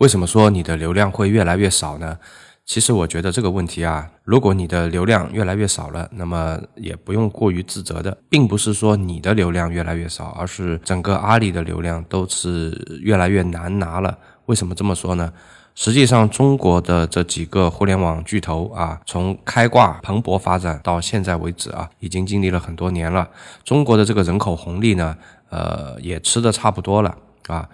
为什么说你的流量会越来越少呢？其实我觉得这个问题啊，如果你的流量越来越少了，那么也不用过于自责的，并不是说你的流量越来越少，而是整个阿里的流量都是越来越难拿了。为什么这么说呢？实际上，中国的这几个互联网巨头啊，从开挂蓬勃发展到现在为止啊，已经经历了很多年了。中国的这个人口红利呢，呃，也吃的差不多了啊。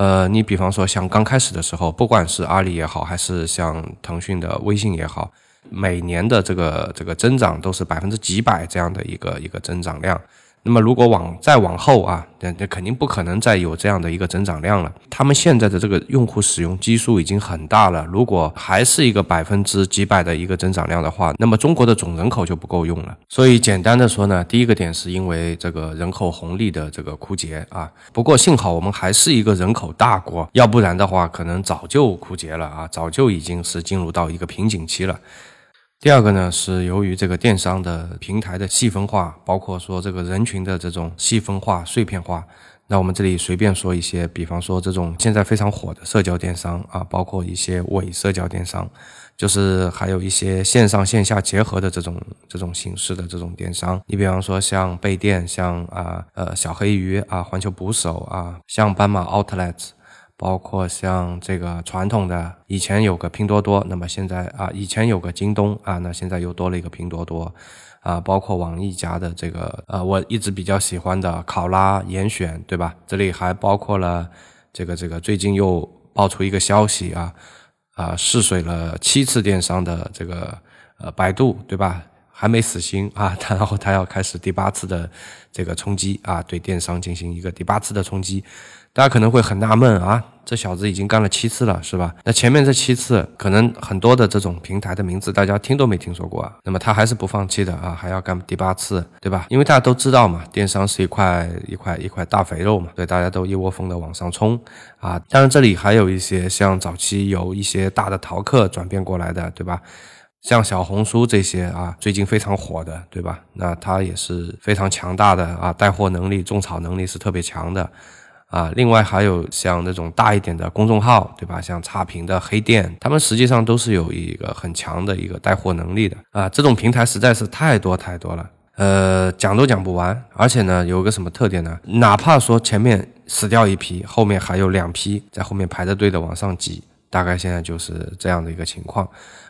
呃，你比方说像刚开始的时候，不管是阿里也好，还是像腾讯的微信也好，每年的这个这个增长都是百分之几百这样的一个一个增长量。那么如果往再往后啊，那那肯定不可能再有这样的一个增长量了。他们现在的这个用户使用基数已经很大了，如果还是一个百分之几百的一个增长量的话，那么中国的总人口就不够用了。所以简单的说呢，第一个点是因为这个人口红利的这个枯竭啊。不过幸好我们还是一个人口大国，要不然的话可能早就枯竭了啊，早就已经是进入到一个瓶颈期了。第二个呢，是由于这个电商的平台的细分化，包括说这个人群的这种细分化、碎片化。那我们这里随便说一些，比方说这种现在非常火的社交电商啊，包括一些伪社交电商，就是还有一些线上线下结合的这种这种形式的这种电商。你比方说像贝店，像啊呃小黑鱼啊、环球捕手啊，像斑马 Outlet。包括像这个传统的，以前有个拼多多，那么现在啊，以前有个京东啊，那现在又多了一个拼多多，啊，包括网易家的这个，呃，我一直比较喜欢的考拉严选，对吧？这里还包括了这个这个最近又爆出一个消息啊，啊，试水了七次电商的这个呃百度，对吧？还没死心 啊，然后他要开始第八次的这个冲击啊，对电商进行一个第八次的冲击。大家可能会很纳闷啊，这小子已经干了七次了，是吧？那前面这七次，可能很多的这种平台的名字大家听都没听说过啊。那么他还是不放弃的啊，还要干第八次，对吧？因为大家都知道嘛，电商是一块一块一块大肥肉嘛，对大家都一窝蜂的往上冲啊。当然这里还有一些像早期有一些大的淘客转变过来的，对吧？像小红书这些啊，最近非常火的，对吧？那它也是非常强大的啊，带货能力、种草能力是特别强的。啊，另外还有像那种大一点的公众号，对吧？像差评的黑店，他们实际上都是有一个很强的一个带货能力的啊。这种平台实在是太多太多了，呃，讲都讲不完。而且呢，有个什么特点呢？哪怕说前面死掉一批，后面还有两批在后面排着队的往上挤，大概现在就是这样的一个情况。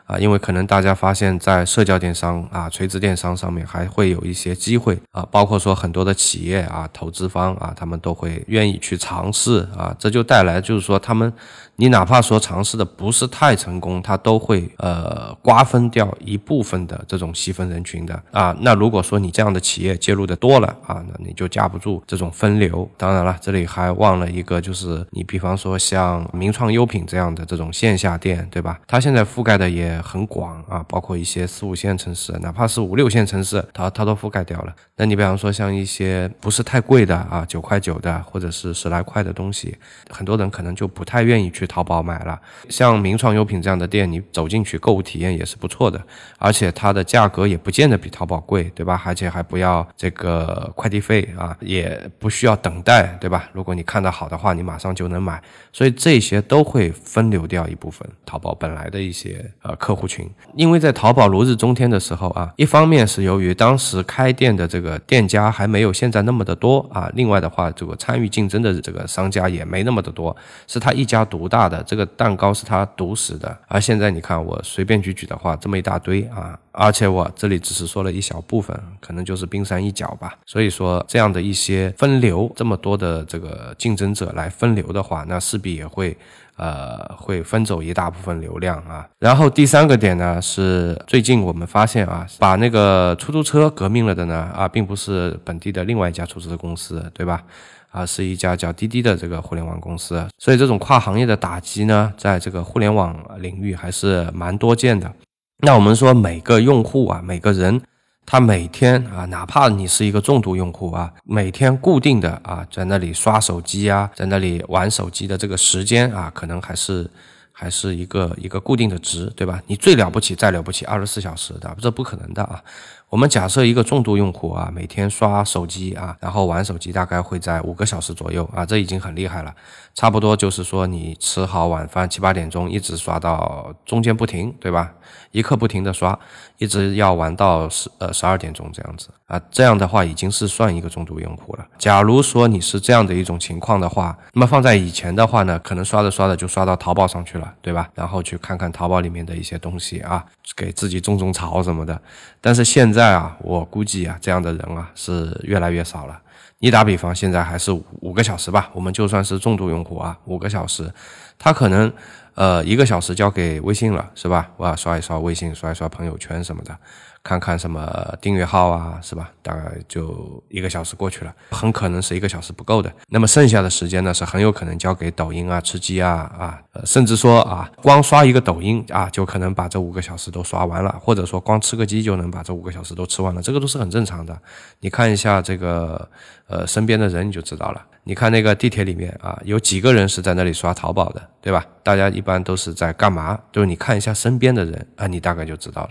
啊，因为可能大家发现，在社交电商啊、垂直电商上面还会有一些机会啊，包括说很多的企业啊、投资方啊，他们都会愿意去尝试啊，这就带来就是说他们。你哪怕说尝试的不是太成功，它都会呃瓜分掉一部分的这种细分人群的啊。那如果说你这样的企业介入的多了啊，那你就架不住这种分流。当然了，这里还忘了一个，就是你比方说像名创优品这样的这种线下店，对吧？它现在覆盖的也很广啊，包括一些四五线城市，哪怕是五六线城市，它它都覆盖掉了。那你比方说像一些不是太贵的啊，九块九的或者是十来块的东西，很多人可能就不太愿意去。淘宝买了，像名创优品这样的店，你走进去购物体验也是不错的，而且它的价格也不见得比淘宝贵，对吧？而且还不要这个快递费啊，也不需要等待，对吧？如果你看到好的话，你马上就能买，所以这些都会分流掉一部分淘宝本来的一些呃客户群，因为在淘宝如日中天的时候啊，一方面是由于当时开店的这个店家还没有现在那么的多啊，另外的话，这个参与竞争的这个商家也没那么的多，是他一家独大。大的这个蛋糕是他独食的，而现在你看我随便举举的话，这么一大堆啊，而且我这里只是说了一小部分，可能就是冰山一角吧。所以说这样的一些分流，这么多的这个竞争者来分流的话，那势必也会呃会分走一大部分流量啊。然后第三个点呢是最近我们发现啊，把那个出租车革命了的呢啊，并不是本地的另外一家出租车公司，对吧？啊，是一家叫滴滴的这个互联网公司，所以这种跨行业的打击呢，在这个互联网领域还是蛮多见的。那我们说每个用户啊，每个人，他每天啊，哪怕你是一个重度用户啊，每天固定的啊，在那里刷手机啊，在那里玩手机的这个时间啊，可能还是还是一个一个固定的值，对吧？你最了不起，再了不起，二十四小时的，这不可能的啊。我们假设一个重度用户啊，每天刷手机啊，然后玩手机大概会在五个小时左右啊，这已经很厉害了。差不多就是说，你吃好晚饭七八点钟，一直刷到中间不停，对吧？一刻不停的刷，一直要玩到十呃十二点钟这样子啊，这样的话已经是算一个重度用户了。假如说你是这样的一种情况的话，那么放在以前的话呢，可能刷着刷着就刷到淘宝上去了，对吧？然后去看看淘宝里面的一些东西啊，给自己种种草什么的。但是现在在啊，我估计啊，这样的人啊是越来越少了。你打比方，现在还是五个小时吧，我们就算是重度用户啊，五个小时，他可能。呃，一个小时交给微信了，是吧？哇，刷一刷微信，刷一刷朋友圈什么的，看看什么订阅号啊，是吧？大概就一个小时过去了，很可能是一个小时不够的。那么剩下的时间呢，是很有可能交给抖音啊、吃鸡啊啊，甚至说啊，光刷一个抖音啊，就可能把这五个小时都刷完了，或者说光吃个鸡就能把这五个小时都吃完了，这个都是很正常的。你看一下这个呃身边的人，你就知道了。你看那个地铁里面啊，有几个人是在那里刷淘宝的，对吧？大家一般都是在干嘛？就是你看一下身边的人啊，你大概就知道了。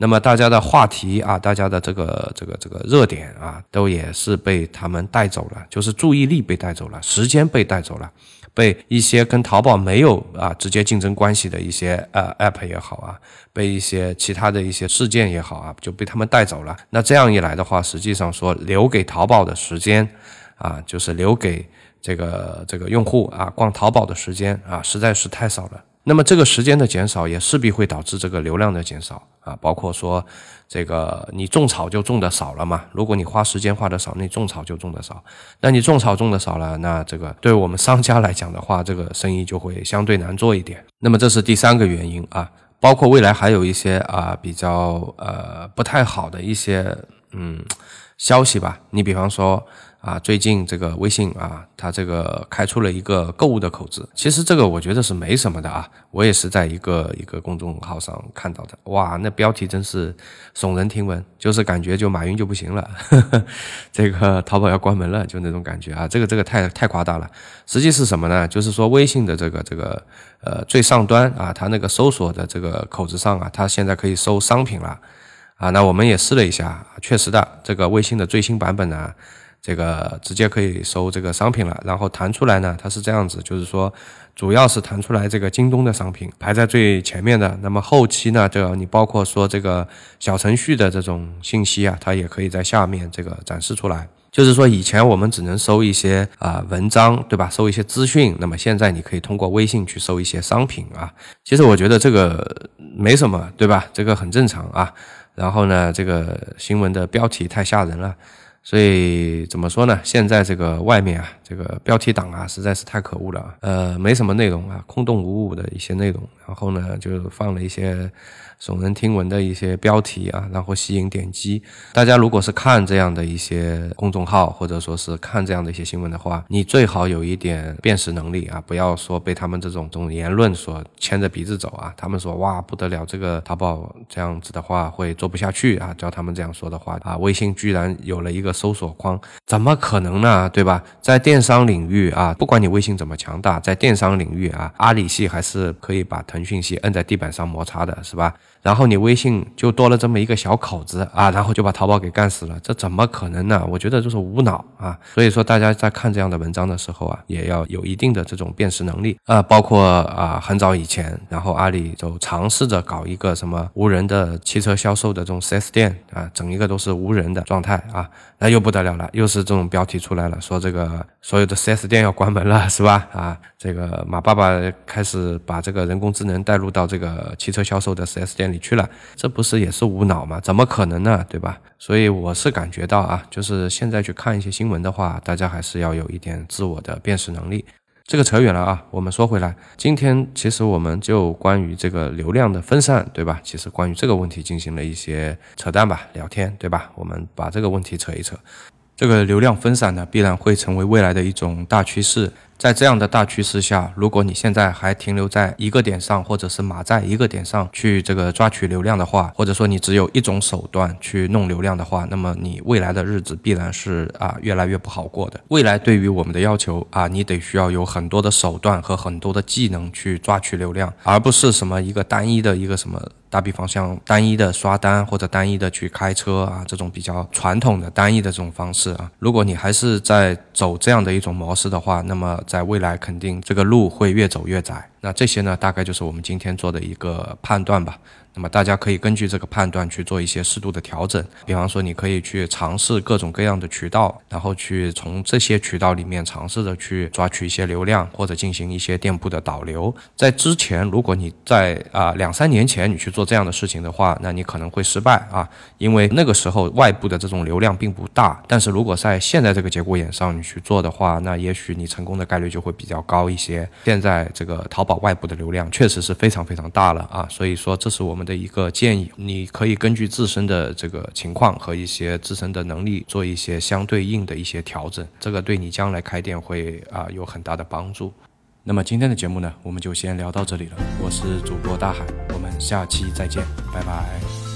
那么大家的话题啊，大家的这个这个这个热点啊，都也是被他们带走了，就是注意力被带走了，时间被带走了，被一些跟淘宝没有啊直接竞争关系的一些呃 app 也好啊，被一些其他的一些事件也好啊，就被他们带走了。那这样一来的话，实际上说留给淘宝的时间。啊，就是留给这个这个用户啊逛淘宝的时间啊，实在是太少了。那么这个时间的减少，也势必会导致这个流量的减少啊。包括说，这个你种草就种的少了嘛。如果你花时间花的少，那种草就种的少。那你种草种的少了，那这个对我们商家来讲的话，这个生意就会相对难做一点。那么这是第三个原因啊。包括未来还有一些啊比较呃不太好的一些嗯消息吧。你比方说。啊，最近这个微信啊，它这个开出了一个购物的口子。其实这个我觉得是没什么的啊，我也是在一个一个公众号上看到的。哇，那标题真是耸人听闻，就是感觉就马云就不行了，这个淘宝要关门了，就那种感觉啊。这个这个太太夸大了。实际是什么呢？就是说微信的这个这个呃最上端啊，它那个搜索的这个口子上啊，它现在可以搜商品了啊。那我们也试了一下，确实的，这个微信的最新版本呢。这个直接可以搜这个商品了，然后弹出来呢，它是这样子，就是说，主要是弹出来这个京东的商品排在最前面的，那么后期呢，这你包括说这个小程序的这种信息啊，它也可以在下面这个展示出来。就是说，以前我们只能搜一些啊文章，对吧？搜一些资讯，那么现在你可以通过微信去搜一些商品啊。其实我觉得这个没什么，对吧？这个很正常啊。然后呢，这个新闻的标题太吓人了。所以怎么说呢？现在这个外面啊，这个标题党啊，实在是太可恶了。呃，没什么内容啊，空洞无物的一些内容。然后呢，就放了一些。耸人听闻的一些标题啊，然后吸引点击。大家如果是看这样的一些公众号，或者说是看这样的一些新闻的话，你最好有一点辨识能力啊，不要说被他们这种这种言论所牵着鼻子走啊。他们说哇不得了，这个淘宝这样子的话会做不下去啊。照他们这样说的话啊，微信居然有了一个搜索框，怎么可能呢？对吧？在电电商领域啊，不管你微信怎么强大，在电商领域啊，阿里系还是可以把腾讯系摁在地板上摩擦的，是吧？然后你微信就多了这么一个小口子啊，然后就把淘宝给干死了，这怎么可能呢？我觉得就是无脑啊。所以说大家在看这样的文章的时候啊，也要有一定的这种辨识能力啊。包括啊，很早以前，然后阿里就尝试着搞一个什么无人的汽车销售的这种 4S 店啊，整一个都是无人的状态啊，那又不得了了，又是这种标题出来了，说这个所有的 4S 店要关门了，是吧？啊，这个马爸爸开始把这个人工智能带入到这个汽车销售的 4S 店。里去了，这不是也是无脑吗？怎么可能呢？对吧？所以我是感觉到啊，就是现在去看一些新闻的话，大家还是要有一点自我的辨识能力。这个扯远了啊，我们说回来，今天其实我们就关于这个流量的分散，对吧？其实关于这个问题进行了一些扯淡吧，聊天，对吧？我们把这个问题扯一扯。这个流量分散呢，必然会成为未来的一种大趋势。在这样的大趋势下，如果你现在还停留在一个点上，或者是码在一个点上去这个抓取流量的话，或者说你只有一种手段去弄流量的话，那么你未来的日子必然是啊越来越不好过的。未来对于我们的要求啊，你得需要有很多的手段和很多的技能去抓取流量，而不是什么一个单一的一个什么打比方像单一的刷单或者单一的去开车啊，这种比较传统的单一的这种方式啊，如果你还是在走这样的一种模式的话，那么在未来肯定这个路会越走越窄。那这些呢，大概就是我们今天做的一个判断吧。那么大家可以根据这个判断去做一些适度的调整，比方说你可以去尝试各种各样的渠道，然后去从这些渠道里面尝试着去抓取一些流量，或者进行一些店铺的导流。在之前，如果你在啊两三年前你去做这样的事情的话，那你可能会失败啊，因为那个时候外部的这种流量并不大。但是如果在现在这个节骨眼上你去做的话，那也许你成功的概率就会比较高一些。现在这个淘宝外部的流量确实是非常非常大了啊，所以说这是我我们。的一个建议，你可以根据自身的这个情况和一些自身的能力做一些相对应的一些调整，这个对你将来开店会啊有很大的帮助。那么今天的节目呢，我们就先聊到这里了。我是主播大海，我们下期再见，拜拜。